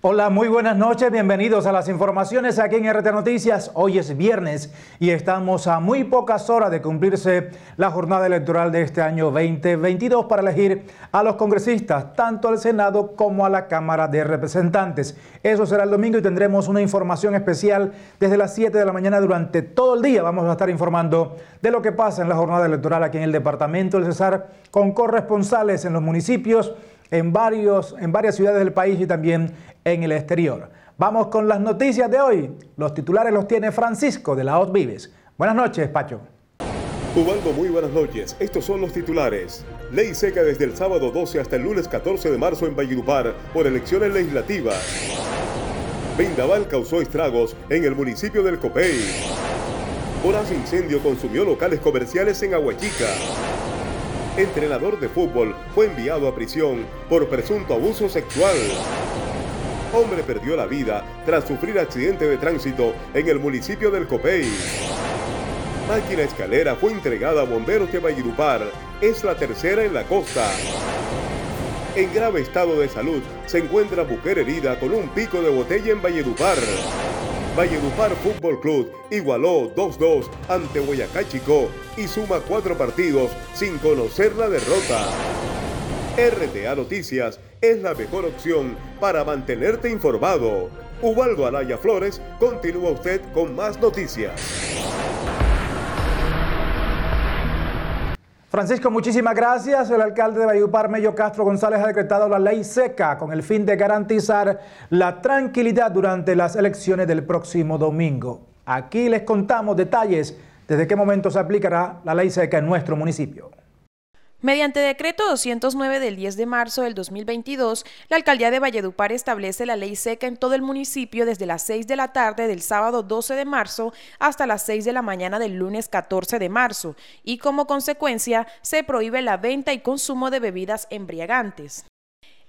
Hola, muy buenas noches, bienvenidos a las informaciones aquí en RT Noticias. Hoy es viernes y estamos a muy pocas horas de cumplirse la jornada electoral de este año 2022 para elegir a los congresistas, tanto al Senado como a la Cámara de Representantes. Eso será el domingo y tendremos una información especial desde las 7 de la mañana durante todo el día. Vamos a estar informando de lo que pasa en la jornada electoral aquí en el Departamento del Cesar con corresponsales en los municipios en, varios, en varias ciudades del país y también en el exterior. Vamos con las noticias de hoy. Los titulares los tiene Francisco de la Ot Vives. Buenas noches, Pacho. Ubaldo, muy buenas noches. Estos son los titulares. Ley seca desde el sábado 12 hasta el lunes 14 de marzo en Valledupar por elecciones legislativas. Vendaval causó estragos en el municipio del Copey. Horas incendio consumió locales comerciales en Aguachica entrenador de fútbol, fue enviado a prisión por presunto abuso sexual. Hombre perdió la vida tras sufrir accidente de tránsito en el municipio del Copey. Máquina escalera fue entregada a bomberos de Valledupar. Es la tercera en la costa. En grave estado de salud se encuentra mujer herida con un pico de botella en Valledupar. Valledupar Fútbol Club igualó 2-2 ante Boyacá Chico y suma cuatro partidos sin conocer la derrota. RTA Noticias es la mejor opción para mantenerte informado. Ubaldo Alaya Flores, continúa usted con más noticias. Francisco, muchísimas gracias. El alcalde de Valledupar, Mello Castro González, ha decretado la ley seca con el fin de garantizar la tranquilidad durante las elecciones del próximo domingo. Aquí les contamos detalles desde qué momento se aplicará la ley seca en nuestro municipio. Mediante decreto 209 del 10 de marzo del 2022, la alcaldía de Valledupar establece la ley seca en todo el municipio desde las 6 de la tarde del sábado 12 de marzo hasta las 6 de la mañana del lunes 14 de marzo y como consecuencia se prohíbe la venta y consumo de bebidas embriagantes.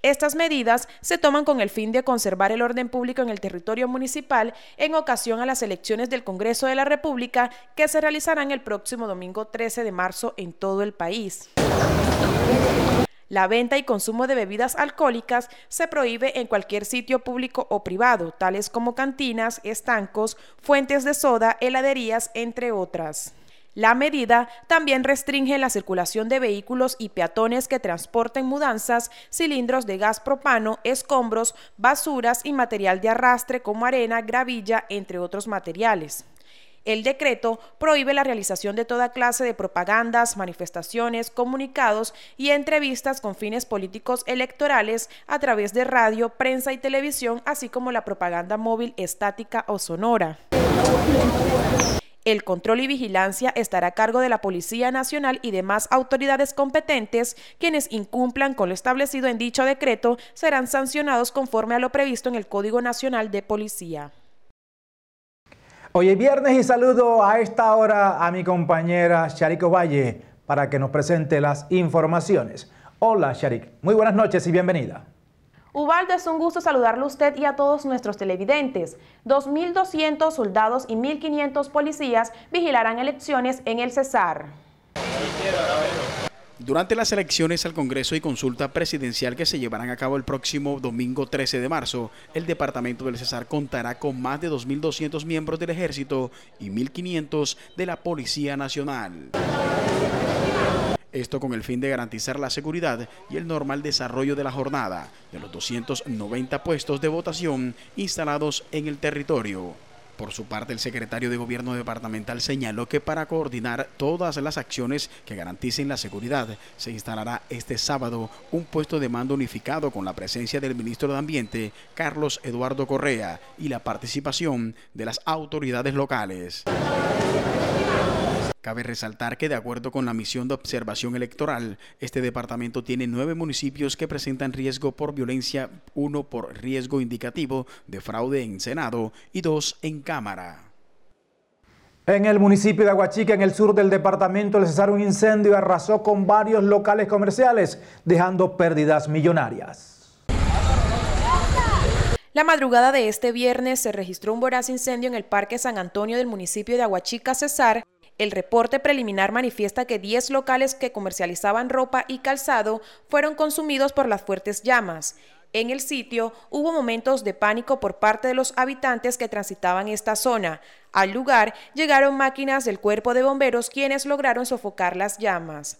Estas medidas se toman con el fin de conservar el orden público en el territorio municipal en ocasión a las elecciones del Congreso de la República que se realizarán el próximo domingo 13 de marzo en todo el país. La venta y consumo de bebidas alcohólicas se prohíbe en cualquier sitio público o privado, tales como cantinas, estancos, fuentes de soda, heladerías, entre otras. La medida también restringe la circulación de vehículos y peatones que transporten mudanzas, cilindros de gas propano, escombros, basuras y material de arrastre como arena, gravilla, entre otros materiales. El decreto prohíbe la realización de toda clase de propagandas, manifestaciones, comunicados y entrevistas con fines políticos electorales a través de radio, prensa y televisión, así como la propaganda móvil estática o sonora. El control y vigilancia estará a cargo de la Policía Nacional y demás autoridades competentes, quienes incumplan con lo establecido en dicho decreto serán sancionados conforme a lo previsto en el Código Nacional de Policía. Hoy es viernes y saludo a esta hora a mi compañera Sharico Valle para que nos presente las informaciones. Hola Sharik, muy buenas noches y bienvenida. Ubaldo, es un gusto saludarle a usted y a todos nuestros televidentes. 2.200 soldados y 1.500 policías vigilarán elecciones en el Cesar. Durante las elecciones al Congreso y consulta presidencial que se llevarán a cabo el próximo domingo 13 de marzo, el departamento del Cesar contará con más de 2.200 miembros del Ejército y 1.500 de la Policía Nacional. Esto con el fin de garantizar la seguridad y el normal desarrollo de la jornada de los 290 puestos de votación instalados en el territorio. Por su parte, el secretario de Gobierno Departamental señaló que para coordinar todas las acciones que garanticen la seguridad, se instalará este sábado un puesto de mando unificado con la presencia del ministro de Ambiente, Carlos Eduardo Correa, y la participación de las autoridades locales. Cabe resaltar que de acuerdo con la misión de observación electoral, este departamento tiene nueve municipios que presentan riesgo por violencia, uno por riesgo indicativo de fraude en Senado y dos en Cámara. En el municipio de Aguachica, en el sur del departamento, el cesar un incendio arrasó con varios locales comerciales, dejando pérdidas millonarias. La madrugada de este viernes se registró un voraz incendio en el Parque San Antonio del municipio de Aguachica, Cesar, el reporte preliminar manifiesta que 10 locales que comercializaban ropa y calzado fueron consumidos por las fuertes llamas. En el sitio hubo momentos de pánico por parte de los habitantes que transitaban esta zona. Al lugar llegaron máquinas del cuerpo de bomberos quienes lograron sofocar las llamas.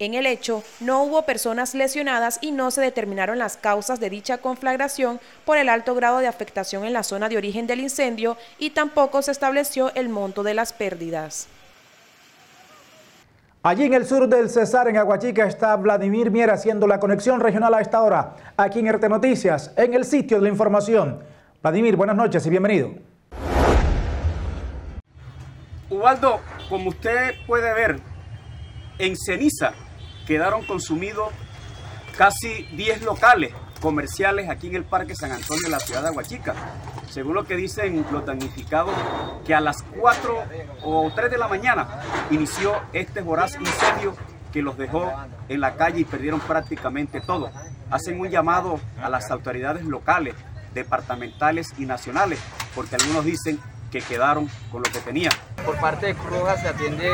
En el hecho, no hubo personas lesionadas y no se determinaron las causas de dicha conflagración por el alto grado de afectación en la zona de origen del incendio y tampoco se estableció el monto de las pérdidas. Allí en el sur del Cesar, en Aguachica, está Vladimir Mier haciendo la conexión regional a esta hora, aquí en RT Noticias, en el sitio de la información. Vladimir, buenas noches y bienvenido. Ubaldo, como usted puede ver, en ceniza quedaron consumidos casi 10 locales comerciales aquí en el Parque San Antonio de la ciudad de Aguachica. Según lo que dicen los damnificados, que a las 4 o 3 de la mañana inició este voraz incendio que los dejó en la calle y perdieron prácticamente todo. Hacen un llamado a las autoridades locales, departamentales y nacionales, porque algunos dicen que quedaron con lo que tenían. Por parte de Cruz Roja se atiende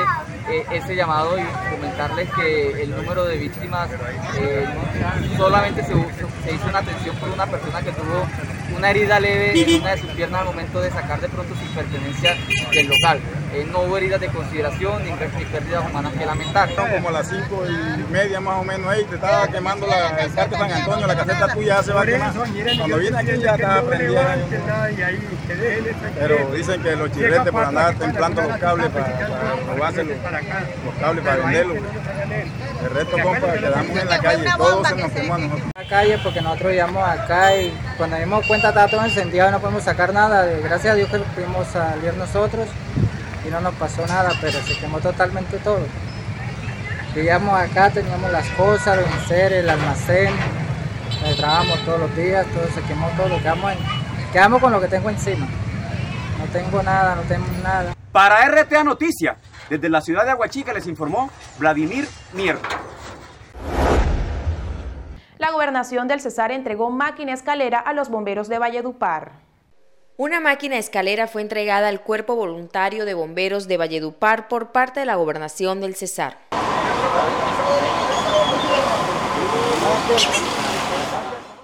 eh, ese llamado y comentarles que el número de víctimas eh, solamente se, se, hizo una atención por una persona que tuvo una herida leve en una de sus piernas al momento de sacar de pronto sus pertenencias del local. Eh, no hubo heridas de consideración ni, ni, pérdidas humanas que lamentar. Como a las cinco y media más o menos ahí, te estaba quemando la, el Parque San Antonio, la caseta tuya ya se va a quemar. Cuando viene aquí ya estaba prendida. Pero dicen que los chirretes por andar templando los cables para, para robarse los, los cables para venderlos. El resto, compa, quedamos en la calle, todos se nos quemó a nosotros. La calle porque nosotros íbamos acá y cuando dimos cuenta estaba todo encendido, no podemos sacar nada. Gracias a Dios que pudimos salir nosotros y no nos pasó nada, pero se quemó totalmente todo. Vivíamos acá, teníamos las cosas, los enseres, el almacén, trabajamos todos los días, todo se quemó todo, quedamos, quedamos con lo que tengo encima. No tengo nada, no tengo nada. Para RTA Noticias, desde la ciudad de Aguachica les informó Vladimir Mier. La gobernación del Cesar entregó máquina escalera a los bomberos de Valledupar. Una máquina escalera fue entregada al Cuerpo Voluntario de Bomberos de Valledupar por parte de la gobernación del Cesar.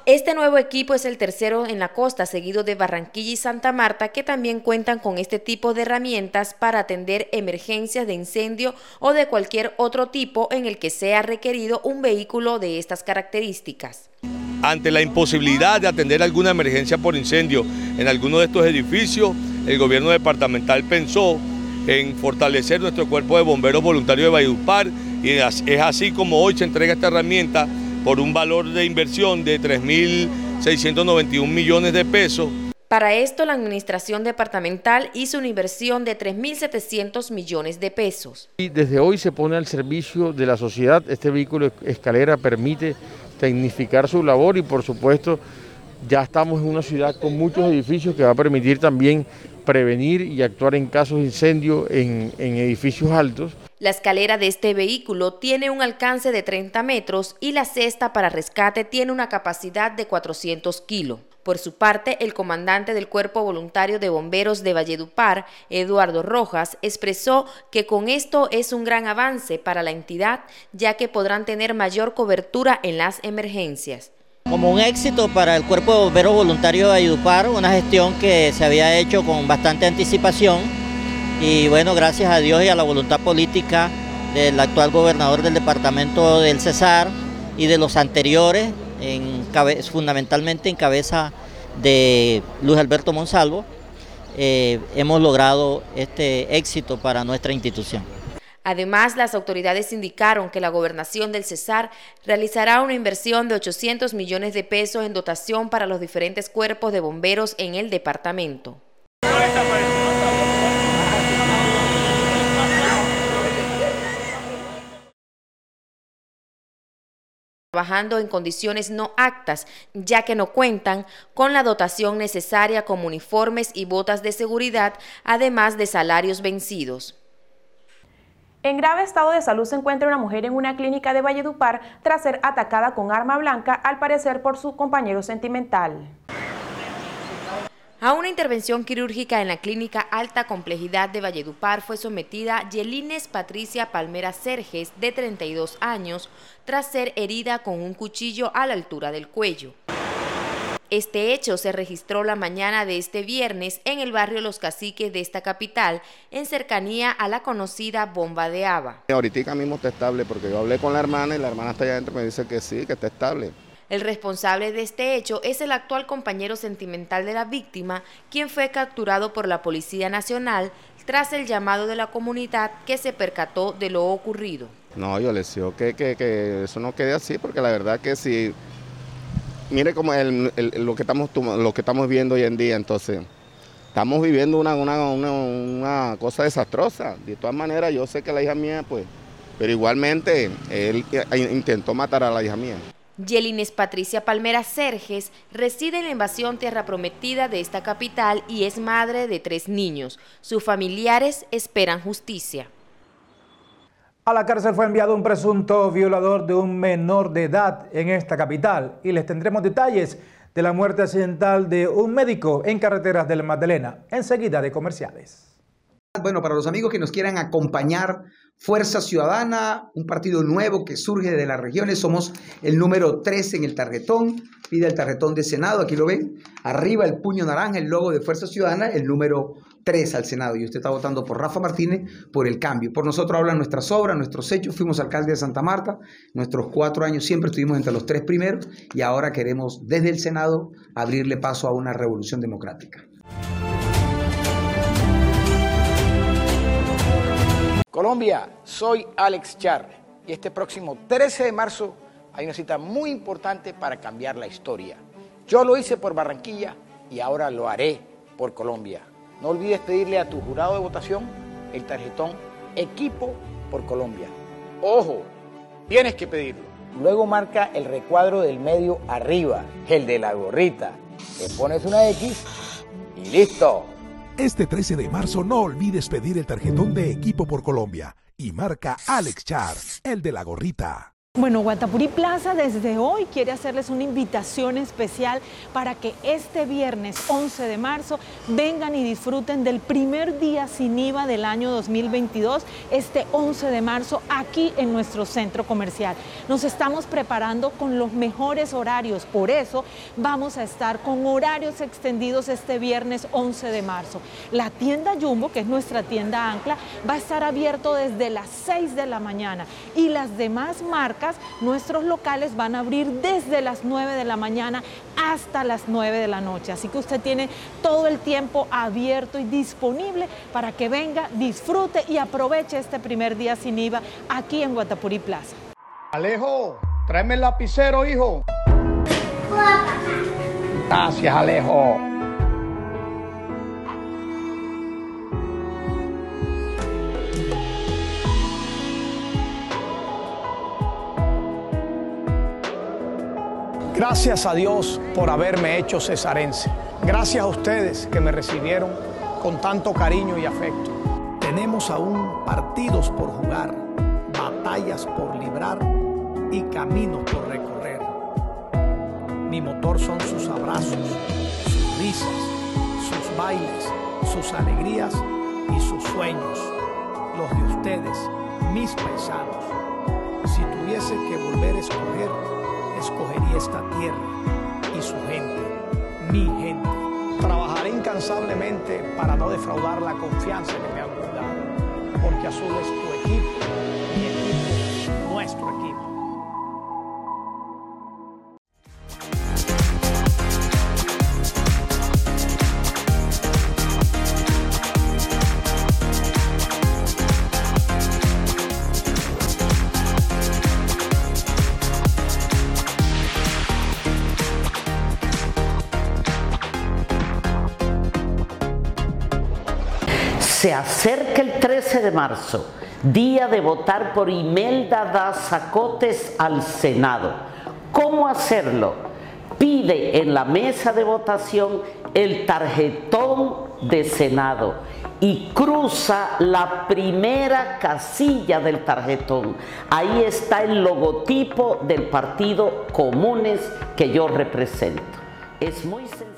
Este nuevo equipo es el tercero en la costa, seguido de Barranquilla y Santa Marta, que también cuentan con este tipo de herramientas para atender emergencias de incendio o de cualquier otro tipo en el que sea requerido un vehículo de estas características. Ante la imposibilidad de atender alguna emergencia por incendio en alguno de estos edificios, el gobierno departamental pensó en fortalecer nuestro cuerpo de bomberos voluntarios de Valledupar y es así como hoy se entrega esta herramienta por un valor de inversión de 3.691 millones de pesos. Para esto, la administración departamental hizo una inversión de 3.700 millones de pesos. Y desde hoy se pone al servicio de la sociedad. Este vehículo escalera permite tecnificar su labor y, por supuesto, ya estamos en una ciudad con muchos edificios que va a permitir también prevenir y actuar en casos de incendio en, en edificios altos. La escalera de este vehículo tiene un alcance de 30 metros y la cesta para rescate tiene una capacidad de 400 kilos. Por su parte, el comandante del Cuerpo Voluntario de Bomberos de Valledupar, Eduardo Rojas, expresó que con esto es un gran avance para la entidad, ya que podrán tener mayor cobertura en las emergencias. Como un éxito para el Cuerpo de Bomberos Voluntarios de Valledupar, una gestión que se había hecho con bastante anticipación y bueno, gracias a Dios y a la voluntad política del actual gobernador del departamento del Cesar y de los anteriores, en fundamentalmente en cabeza de Luis Alberto Monsalvo, eh, hemos logrado este éxito para nuestra institución. Además, las autoridades indicaron que la gobernación del Cesar realizará una inversión de 800 millones de pesos en dotación para los diferentes cuerpos de bomberos en el departamento. Trabajando en condiciones no actas, ya que no cuentan con la dotación necesaria como uniformes y botas de seguridad, además de salarios vencidos. En grave estado de salud se encuentra una mujer en una clínica de Valledupar tras ser atacada con arma blanca, al parecer por su compañero sentimental. A una intervención quirúrgica en la clínica alta complejidad de Valledupar fue sometida Yelines Patricia Palmera Serges, de 32 años, tras ser herida con un cuchillo a la altura del cuello. Este hecho se registró la mañana de este viernes en el barrio Los Caciques de esta capital, en cercanía a la conocida Bomba de Ava. Ahorita mismo está estable porque yo hablé con la hermana y la hermana está allá adentro y me dice que sí, que está estable. El responsable de este hecho es el actual compañero sentimental de la víctima, quien fue capturado por la Policía Nacional tras el llamado de la comunidad que se percató de lo ocurrido. No, yo le deseo que, que, eso no quede así, porque la verdad que si, mire como lo, que estamos, lo que estamos viendo hoy en día, entonces, estamos viviendo una, una, una cosa desastrosa. De todas maneras, yo sé que la hija mía, pues, pero igualmente él intentó matar a la hija mía. Yelines Patricia Palmera Serges reside en la invasión Tierra Prometida de esta capital y es madre de tres niños. Sus familiares esperan justicia. A la cárcel fue enviado un presunto violador de un menor de edad en esta capital y les tendremos detalles de la muerte accidental de un médico en carreteras del Magdalena, enseguida de comerciales. Bueno, para los amigos que nos quieran acompañar Fuerza Ciudadana, un partido nuevo que surge de las regiones. Somos el número 3 en el tarjetón. Pide el tarjetón de Senado, aquí lo ven. Arriba el puño naranja, el logo de Fuerza Ciudadana, el número 3 al Senado. Y usted está votando por Rafa Martínez por el cambio. Por nosotros hablan nuestras obras, nuestros hechos. Fuimos alcalde de Santa Marta. Nuestros cuatro años siempre estuvimos entre los tres primeros. Y ahora queremos desde el Senado abrirle paso a una revolución democrática. Colombia, soy Alex Char y este próximo 13 de marzo hay una cita muy importante para cambiar la historia. Yo lo hice por Barranquilla y ahora lo haré por Colombia. No olvides pedirle a tu jurado de votación el tarjetón Equipo por Colombia. Ojo, tienes que pedirlo. Luego marca el recuadro del medio arriba, el de la gorrita. Le pones una X y listo. Este 13 de marzo no olvides pedir el tarjetón de equipo por Colombia y marca Alex Char, el de la gorrita. Bueno, Guatapurí Plaza desde hoy quiere hacerles una invitación especial para que este viernes 11 de marzo vengan y disfruten del primer día sin IVA del año 2022, este 11 de marzo aquí en nuestro centro comercial. Nos estamos preparando con los mejores horarios, por eso vamos a estar con horarios extendidos este viernes 11 de marzo. La tienda Jumbo, que es nuestra tienda ancla, va a estar abierto desde las 6 de la mañana y las demás marcas nuestros locales van a abrir desde las 9 de la mañana hasta las 9 de la noche. Así que usted tiene todo el tiempo abierto y disponible para que venga, disfrute y aproveche este primer día sin IVA aquí en Guatapurí Plaza. Alejo, tráeme el lapicero, hijo. Gracias, Alejo. Gracias a Dios por haberme hecho cesarense. Gracias a ustedes que me recibieron con tanto cariño y afecto. Tenemos aún partidos por jugar, batallas por librar y caminos por recorrer. Mi motor son sus abrazos, sus risas, sus bailes, sus alegrías y sus sueños, los de ustedes, mis paisanos. Si tuviese que volver a escoger, escogería esta tierra y su gente, mi gente. Trabajaré incansablemente para no defraudar la confianza que me han dado, porque Azul es tu equipo, mi equipo, nuestro equipo. Acerca el 13 de marzo, día de votar por Imelda Dazacotes al Senado. ¿Cómo hacerlo? Pide en la mesa de votación el tarjetón de Senado y cruza la primera casilla del tarjetón. Ahí está el logotipo del partido Comunes que yo represento. Es muy sencillo.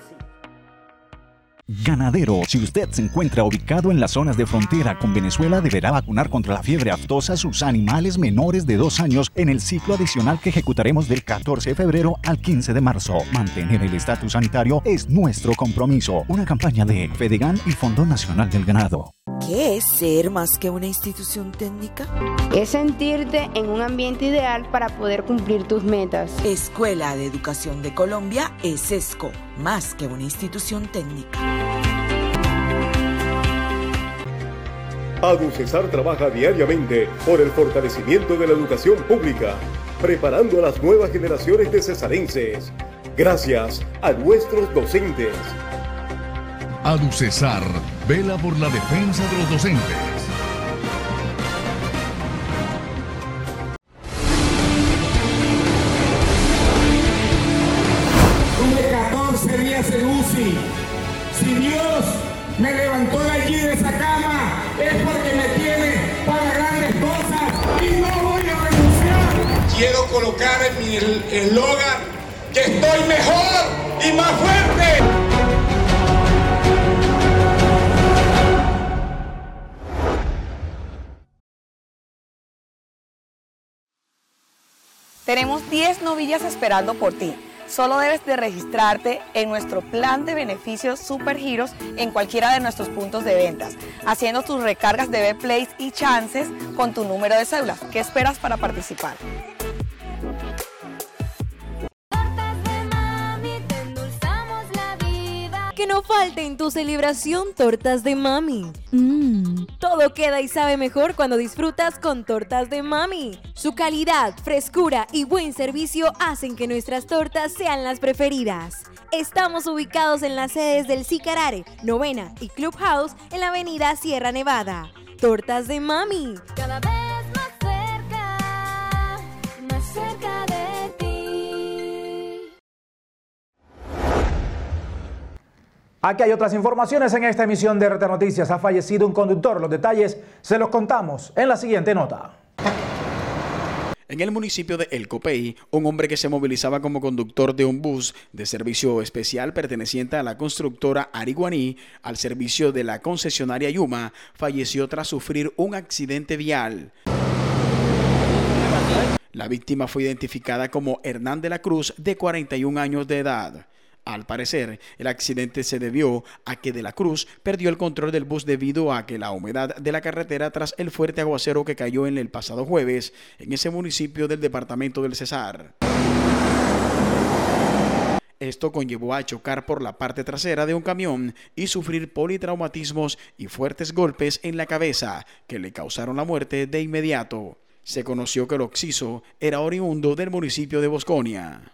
Ganadero, si usted se encuentra ubicado en las zonas de frontera con Venezuela, deberá vacunar contra la fiebre aftosa sus animales menores de dos años en el ciclo adicional que ejecutaremos del 14 de febrero al 15 de marzo. Mantener el estatus sanitario es nuestro compromiso. Una campaña de Fedegan y Fondo Nacional del Ganado. ¿Qué es ser más que una institución técnica? Es sentirte en un ambiente ideal para poder cumplir tus metas. Escuela de Educación de Colombia es ESCO, más que una institución técnica. ADUCESAR trabaja diariamente por el fortalecimiento de la educación pública, preparando a las nuevas generaciones de cesarenses. Gracias a nuestros docentes. ADUCESAR vela por la defensa de los docentes. Tuve 14 días en UCI. Si Dios me levantó de allí de esa cama, es porque me tiene para grandes cosas y no voy a renunciar. Quiero colocar en mi eslogan que estoy mejor y más fuerte. Tenemos 10 novillas esperando por ti. Solo debes de registrarte en nuestro plan de beneficios Super Giros en cualquiera de nuestros puntos de ventas, haciendo tus recargas de B-Plays y chances con tu número de cédula. ¿Qué esperas para participar? No falte en tu celebración tortas de mami. Mmm, todo queda y sabe mejor cuando disfrutas con tortas de mami. Su calidad, frescura y buen servicio hacen que nuestras tortas sean las preferidas. Estamos ubicados en las sedes del Sicarare, Novena y Clubhouse en la avenida Sierra Nevada. Tortas de mami. Cada vez más cerca, más cerca Aquí hay otras informaciones en esta emisión de RT Noticias. Ha fallecido un conductor. Los detalles se los contamos en la siguiente nota. En el municipio de El Copey, un hombre que se movilizaba como conductor de un bus de servicio especial perteneciente a la constructora Ariguaní al servicio de la concesionaria Yuma falleció tras sufrir un accidente vial. La víctima fue identificada como Hernán de la Cruz, de 41 años de edad. Al parecer, el accidente se debió a que De la Cruz perdió el control del bus debido a que la humedad de la carretera tras el fuerte aguacero que cayó en el pasado jueves en ese municipio del departamento del Cesar. Esto conllevó a chocar por la parte trasera de un camión y sufrir politraumatismos y fuertes golpes en la cabeza que le causaron la muerte de inmediato. Se conoció que el occiso era oriundo del municipio de Bosconia.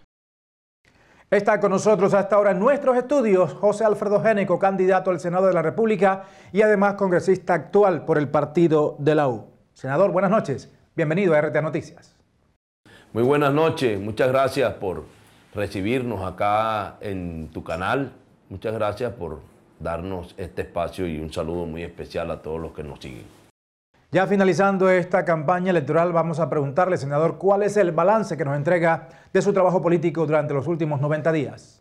Está con nosotros hasta ahora en nuestros estudios José Alfredo Génico, candidato al Senado de la República y además congresista actual por el partido de la U. Senador, buenas noches. Bienvenido a RTA Noticias. Muy buenas noches. Muchas gracias por recibirnos acá en tu canal. Muchas gracias por darnos este espacio y un saludo muy especial a todos los que nos siguen. Ya finalizando esta campaña electoral, vamos a preguntarle, senador, cuál es el balance que nos entrega de su trabajo político durante los últimos 90 días.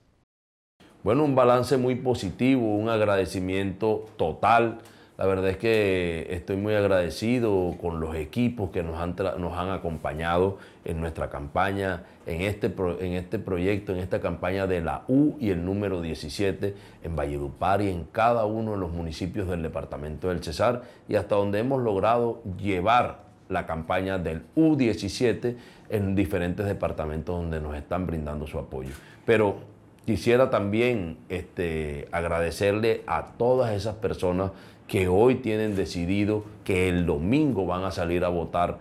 Bueno, un balance muy positivo, un agradecimiento total. La verdad es que estoy muy agradecido con los equipos que nos han, nos han acompañado en nuestra campaña, en este, en este proyecto, en esta campaña de la U y el número 17 en Valledupar y en cada uno de los municipios del departamento del Cesar y hasta donde hemos logrado llevar la campaña del U17 en diferentes departamentos donde nos están brindando su apoyo. Pero quisiera también este, agradecerle a todas esas personas que hoy tienen decidido que el domingo van a salir a votar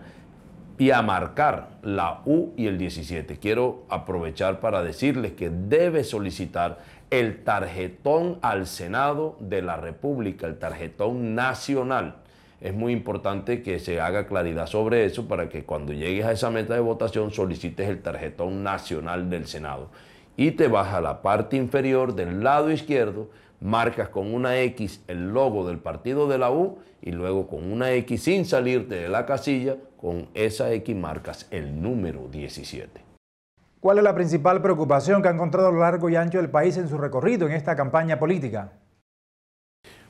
y a marcar la U y el 17. Quiero aprovechar para decirles que debe solicitar el tarjetón al Senado de la República, el tarjetón nacional. Es muy importante que se haga claridad sobre eso para que cuando llegues a esa meta de votación solicites el tarjetón nacional del Senado. Y te vas a la parte inferior del lado izquierdo, marcas con una X el logo del partido de la U y luego con una X sin salirte de la casilla, con esa X marcas el número 17. ¿Cuál es la principal preocupación que ha encontrado a lo largo y ancho del país en su recorrido en esta campaña política?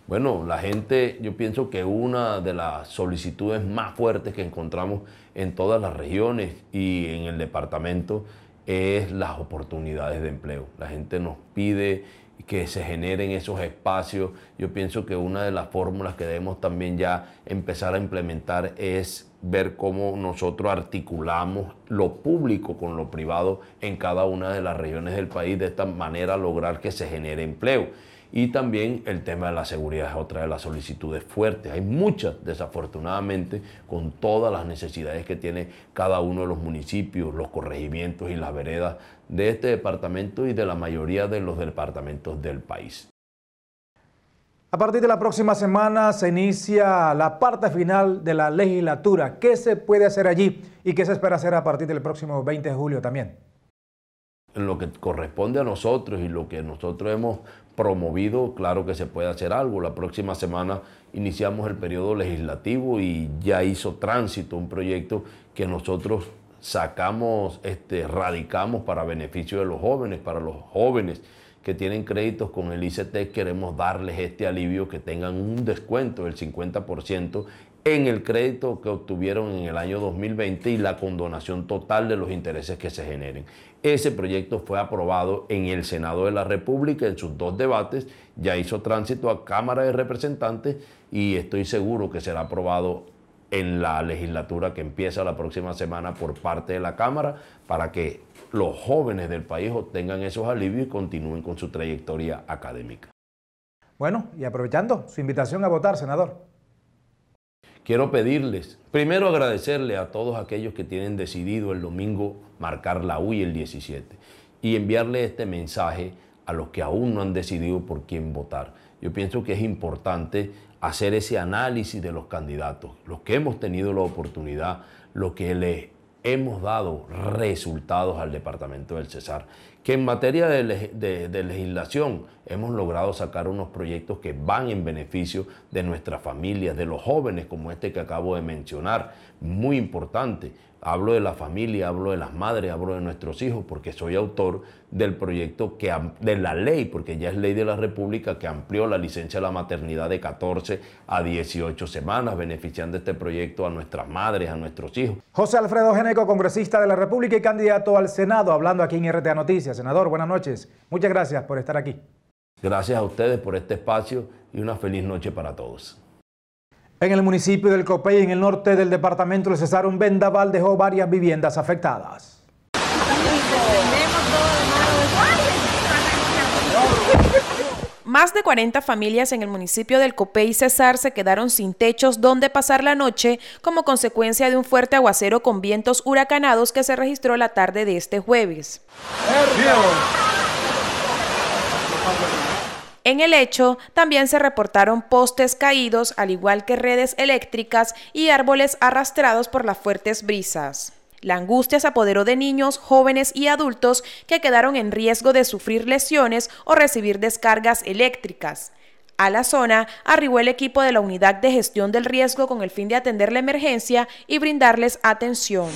Bueno, la gente, yo pienso que una de las solicitudes más fuertes que encontramos en todas las regiones y en el departamento es las oportunidades de empleo. La gente nos pide que se generen esos espacios. Yo pienso que una de las fórmulas que debemos también ya empezar a implementar es ver cómo nosotros articulamos lo público con lo privado en cada una de las regiones del país, de esta manera lograr que se genere empleo. Y también el tema de la seguridad es otra de las solicitudes fuertes. Hay muchas, desafortunadamente, con todas las necesidades que tiene cada uno de los municipios, los corregimientos y las veredas de este departamento y de la mayoría de los departamentos del país. A partir de la próxima semana se inicia la parte final de la legislatura. ¿Qué se puede hacer allí y qué se espera hacer a partir del próximo 20 de julio también? En lo que corresponde a nosotros y lo que nosotros hemos promovido, claro que se puede hacer algo. La próxima semana iniciamos el periodo legislativo y ya hizo tránsito un proyecto que nosotros sacamos, este, radicamos para beneficio de los jóvenes, para los jóvenes que tienen créditos con el ICT, queremos darles este alivio, que tengan un descuento del 50% en el crédito que obtuvieron en el año 2020 y la condonación total de los intereses que se generen. Ese proyecto fue aprobado en el Senado de la República en sus dos debates, ya hizo tránsito a Cámara de Representantes y estoy seguro que será aprobado en la legislatura que empieza la próxima semana por parte de la Cámara para que los jóvenes del país obtengan esos alivios y continúen con su trayectoria académica. Bueno, y aprovechando su invitación a votar, senador. Quiero pedirles, primero agradecerle a todos aquellos que tienen decidido el domingo marcar la UI el 17 y enviarle este mensaje a los que aún no han decidido por quién votar. Yo pienso que es importante hacer ese análisis de los candidatos, los que hemos tenido la oportunidad, los que le hemos dado resultados al departamento del Cesar, que en materia de, de, legislación hemos logrado sacar unos proyectos que van en beneficio de nuestras familias, de los jóvenes como este que acabo de mencionar, muy importante. Hablo de la familia, hablo de las madres, hablo de nuestros hijos, porque soy autor del proyecto que, de la ley, porque ya es ley de la República que amplió la licencia de la maternidad de 14 a 18 semanas, beneficiando este proyecto a nuestras madres, a nuestros hijos. José Alfredo Geneco, congresista de la República y candidato al Senado, hablando aquí en RTA Noticias. Senador, buenas noches. Muchas gracias por estar aquí. Gracias a ustedes por este espacio y una feliz noche para todos. En el municipio del Copey, en el norte del departamento de Cesar, un vendaval dejó varias viviendas afectadas. Más de 40 familias en el municipio del Copey y Cesar se quedaron sin techos donde pasar la noche como consecuencia de un fuerte aguacero con vientos huracanados que se registró la tarde de este jueves. En el hecho, también se reportaron postes caídos, al igual que redes eléctricas y árboles arrastrados por las fuertes brisas. La angustia se apoderó de niños, jóvenes y adultos que quedaron en riesgo de sufrir lesiones o recibir descargas eléctricas. A la zona arribó el equipo de la Unidad de Gestión del Riesgo con el fin de atender la emergencia y brindarles atención.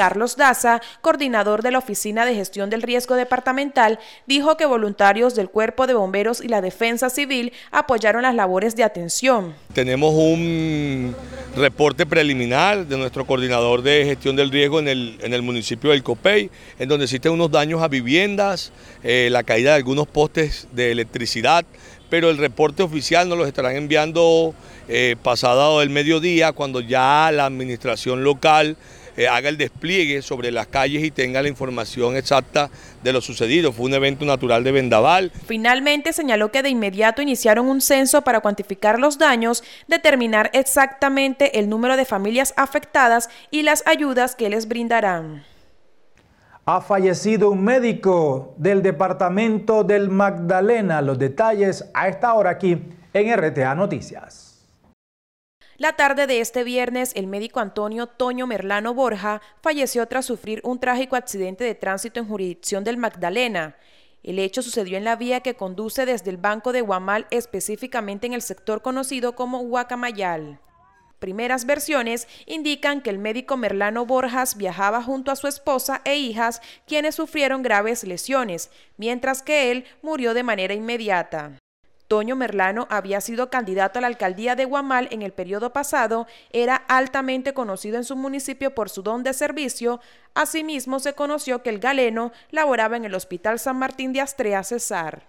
Carlos Daza, coordinador de la Oficina de Gestión del Riesgo Departamental, dijo que voluntarios del Cuerpo de Bomberos y la Defensa Civil apoyaron las labores de atención. Tenemos un reporte preliminar de nuestro coordinador de gestión del riesgo en el, en el municipio del Copey, en donde existen unos daños a viviendas, eh, la caída de algunos postes de electricidad, pero el reporte oficial nos lo estarán enviando eh, pasado el mediodía, cuando ya la administración local eh, haga el despliegue sobre las calles y tenga la información exacta de lo sucedido. Fue un evento natural de vendaval. Finalmente señaló que de inmediato iniciaron un censo para cuantificar los daños, determinar exactamente el número de familias afectadas y las ayudas que les brindarán. Ha fallecido un médico del departamento del Magdalena. Los detalles a esta hora aquí en RTA Noticias. La tarde de este viernes, el médico Antonio Toño Merlano Borja falleció tras sufrir un trágico accidente de tránsito en jurisdicción del Magdalena. El hecho sucedió en la vía que conduce desde el Banco de Guamal, específicamente en el sector conocido como Huacamayal. Primeras versiones indican que el médico Merlano Borjas viajaba junto a su esposa e hijas, quienes sufrieron graves lesiones, mientras que él murió de manera inmediata. Toño Merlano había sido candidato a la alcaldía de Guamal en el periodo pasado, era altamente conocido en su municipio por su don de servicio, asimismo se conoció que el galeno laboraba en el Hospital San Martín de Astrea Cesar.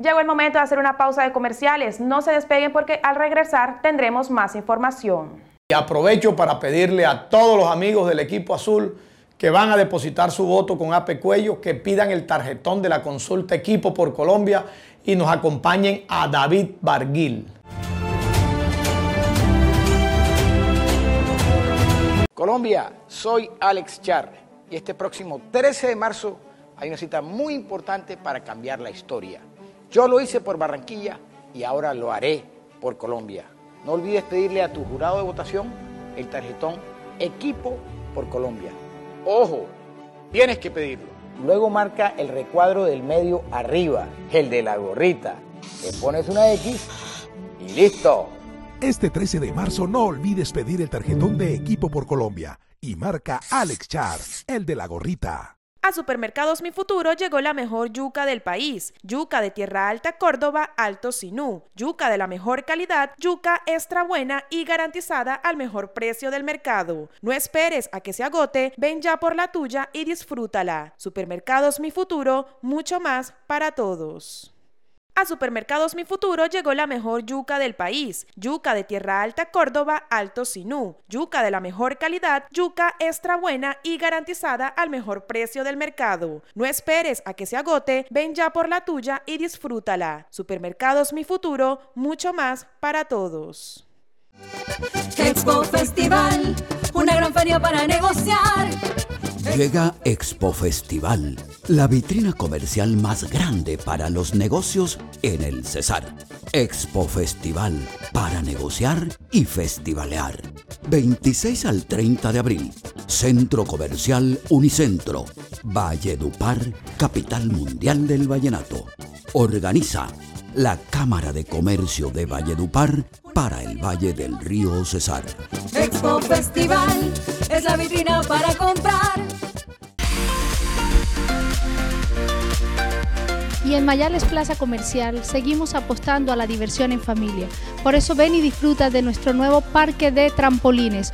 Llegó el momento de hacer una pausa de comerciales, no se despeguen porque al regresar tendremos más información. Y aprovecho para pedirle a todos los amigos del equipo azul que van a depositar su voto con Ape Cuello, que pidan el tarjetón de la consulta Equipo por Colombia y nos acompañen a David Barguil. Colombia, soy Alex Char y este próximo 13 de marzo hay una cita muy importante para cambiar la historia. Yo lo hice por Barranquilla y ahora lo haré por Colombia. No olvides pedirle a tu jurado de votación el tarjetón Equipo por Colombia. Ojo, tienes que pedirlo. Luego marca el recuadro del medio arriba, el de la gorrita. Le pones una X y listo. Este 13 de marzo no olvides pedir el tarjetón de Equipo por Colombia y marca Alex Char, el de la gorrita. A Supermercados Mi Futuro llegó la mejor yuca del país, yuca de Tierra Alta Córdoba Alto Sinú, yuca de la mejor calidad, yuca extra buena y garantizada al mejor precio del mercado. No esperes a que se agote, ven ya por la tuya y disfrútala. Supermercados Mi Futuro, mucho más para todos. A Supermercados Mi Futuro llegó la mejor yuca del país, yuca de Tierra Alta Córdoba Alto Sinú, yuca de la mejor calidad, yuca extra buena y garantizada al mejor precio del mercado. No esperes a que se agote, ven ya por la tuya y disfrútala. Supermercados Mi Futuro, mucho más para todos. Expo Festival, una gran feria para negociar. Llega Expo Festival, la vitrina comercial más grande para los negocios en el Cesar. Expo Festival, para negociar y festivalear. 26 al 30 de abril, Centro Comercial Unicentro, Valledupar, capital mundial del vallenato. Organiza la Cámara de Comercio de Valledupar para el Valle del Río Cesar. Expo Festival es la vitrina para comprar. Y en Mayales Plaza Comercial seguimos apostando a la diversión en familia. Por eso ven y disfruta de nuestro nuevo parque de trampolines.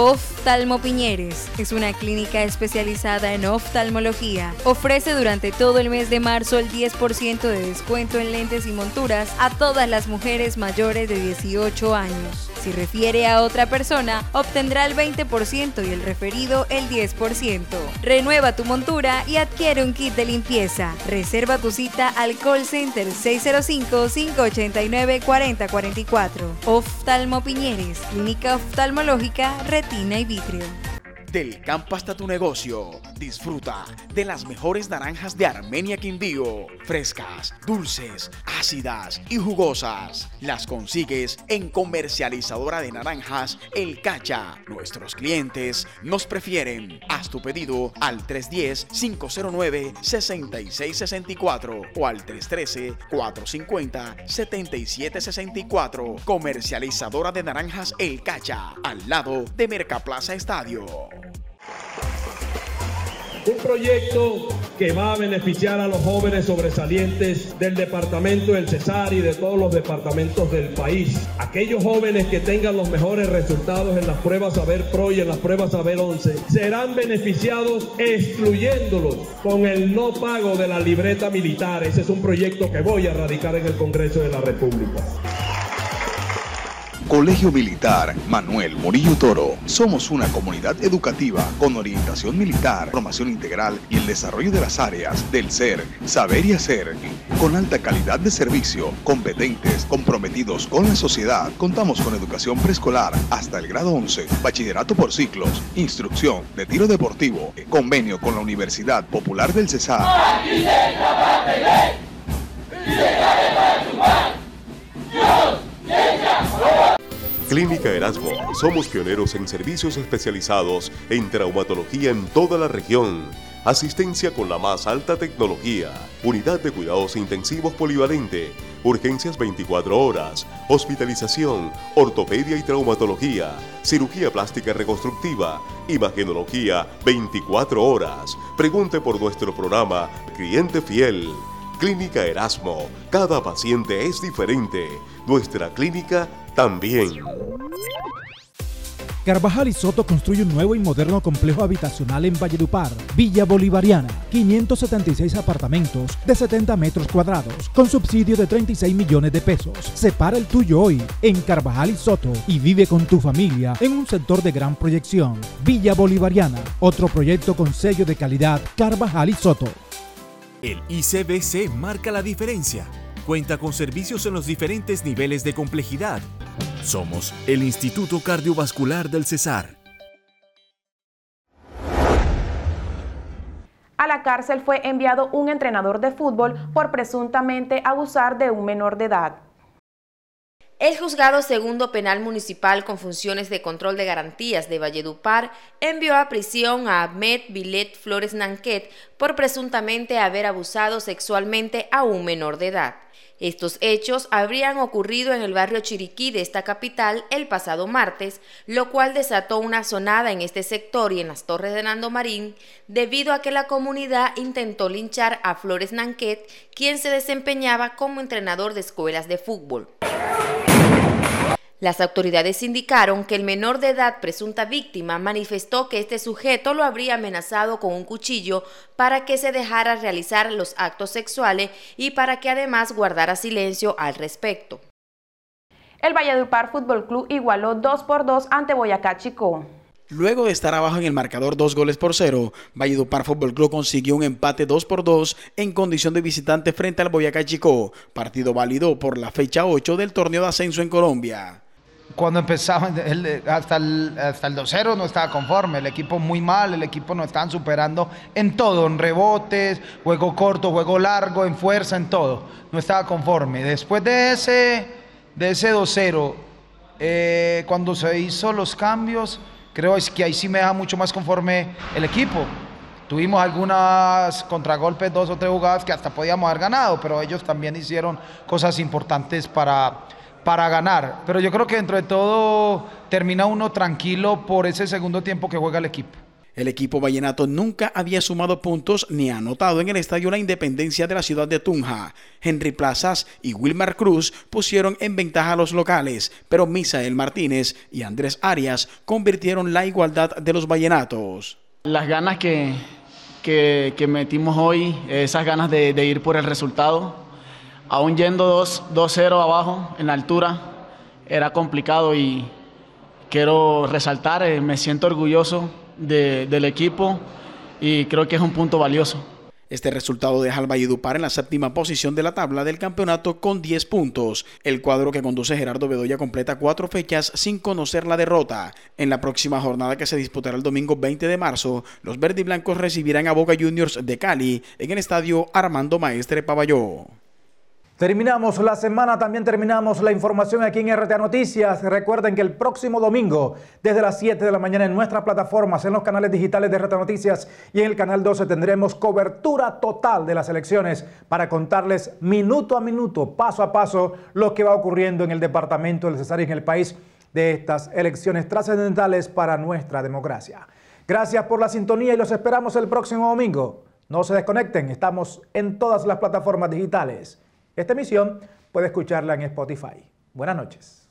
Oftalmo Piñeres es una clínica especializada en oftalmología. Ofrece durante todo el mes de marzo el 10% de descuento en lentes y monturas a todas las mujeres mayores de 18 años. Si refiere a otra persona, obtendrá el 20% y el referido el 10%. Renueva tu montura y adquiere un kit de limpieza. Reserva tu cita al call center 605-589-4044. Oftalmo Piñeres, clínica oftalmológica, retina y vitrio. Del campo hasta tu negocio. Disfruta de las mejores naranjas de Armenia Quindío. Frescas, dulces, ácidas y jugosas. Las consigues en comercializadora de naranjas El Cacha. Nuestros clientes nos prefieren. Haz tu pedido al 310-509-6664 o al 313-450-7764. Comercializadora de naranjas El Cacha. Al lado de Mercaplaza Estadio. Un proyecto que va a beneficiar a los jóvenes sobresalientes del departamento del Cesar y de todos los departamentos del país. Aquellos jóvenes que tengan los mejores resultados en las pruebas Saber Pro y en las pruebas Saber 11 serán beneficiados excluyéndolos con el no pago de la libreta militar. Ese es un proyecto que voy a radicar en el Congreso de la República. Colegio Militar Manuel Murillo Toro. Somos una comunidad educativa con orientación militar, formación integral y el desarrollo de las áreas del ser, saber y hacer. Con alta calidad de servicio, competentes, comprometidos con la sociedad. Contamos con educación preescolar hasta el grado 11, bachillerato por ciclos, instrucción de tiro deportivo, convenio con la Universidad Popular del Cesar. Clínica Erasmo. Somos pioneros en servicios especializados en traumatología en toda la región. Asistencia con la más alta tecnología. Unidad de cuidados intensivos polivalente. Urgencias 24 horas. Hospitalización. Ortopedia y traumatología. Cirugía plástica reconstructiva. Imagenología 24 horas. Pregunte por nuestro programa Cliente Fiel. Clínica Erasmo. Cada paciente es diferente. Nuestra clínica también. Carvajal y Soto construye un nuevo y moderno complejo habitacional en Valledupar, Villa Bolivariana, 576 apartamentos de 70 metros cuadrados, con subsidio de 36 millones de pesos. Separa el tuyo hoy en Carvajal y Soto y vive con tu familia en un sector de gran proyección. Villa Bolivariana, otro proyecto con sello de calidad Carvajal y Soto. El ICBC marca la diferencia. Cuenta con servicios en los diferentes niveles de complejidad. Somos el Instituto Cardiovascular del Cesar. A la cárcel fue enviado un entrenador de fútbol por presuntamente abusar de un menor de edad. El juzgado segundo penal municipal con funciones de control de garantías de Valledupar envió a prisión a Ahmed Bilet Flores Nanquet por presuntamente haber abusado sexualmente a un menor de edad. Estos hechos habrían ocurrido en el barrio Chiriquí de esta capital el pasado martes, lo cual desató una sonada en este sector y en las torres de Nando Marín, debido a que la comunidad intentó linchar a Flores Nanquet, quien se desempeñaba como entrenador de escuelas de fútbol. Las autoridades indicaron que el menor de edad presunta víctima manifestó que este sujeto lo habría amenazado con un cuchillo para que se dejara realizar los actos sexuales y para que además guardara silencio al respecto. El Valledupar Fútbol Club igualó 2 por 2 ante Boyacá Chico. Luego de estar abajo en el marcador dos goles por cero, Valledupar Fútbol Club consiguió un empate 2 por 2 en condición de visitante frente al Boyacá Chico, partido válido por la fecha 8 del torneo de ascenso en Colombia cuando empezaba el, hasta el, hasta el 2-0 no estaba conforme, el equipo muy mal, el equipo no estaban superando en todo, en rebotes, juego corto, juego largo, en fuerza, en todo, no estaba conforme. Después de ese, de ese 2-0, eh, cuando se hizo los cambios, creo es que ahí sí me deja mucho más conforme el equipo. Tuvimos algunas contragolpes, dos o tres jugadas que hasta podíamos haber ganado, pero ellos también hicieron cosas importantes para para ganar. Pero yo creo que dentro de todo termina uno tranquilo por ese segundo tiempo que juega el equipo. El equipo vallenato nunca había sumado puntos ni anotado en el estadio La Independencia de la ciudad de Tunja. Henry Plazas y Wilmar Cruz pusieron en ventaja a los locales, pero Misael Martínez y Andrés Arias convirtieron la igualdad de los vallenatos. Las ganas que, que, metimos hoy, esas ganas de, de ir por el resultado, aún yendo 2-0 abajo en la altura, era complicado y quiero resaltar, eh, me siento orgulloso del equipo y creo que es un punto valioso. Este resultado deja al Valledupar en la séptima posición de la tabla del campeonato con 10 puntos. El cuadro que conduce Gerardo Bedoya completa cuatro fechas sin conocer la derrota. En la próxima jornada que se disputará el domingo 20 de marzo, los verdiblancos recibirán a Boca Juniors de Cali en el estadio Armando Maestre Paballó. Terminamos la semana, también terminamos la información aquí en RTA Noticias. Recuerden que el próximo domingo, desde las 7 de la mañana, en nuestras plataformas, en los canales digitales de RTA Noticias y en el canal 12, tendremos cobertura total de las elecciones para contarles minuto a minuto, paso a paso, lo que va ocurriendo en el departamento del Cesar y en el país de estas elecciones trascendentales para nuestra democracia. Gracias por la sintonía y los esperamos el próximo domingo. No se desconecten, estamos en todas las plataformas digitales. Esta emisión puede escucharla en Spotify. Buenas noches.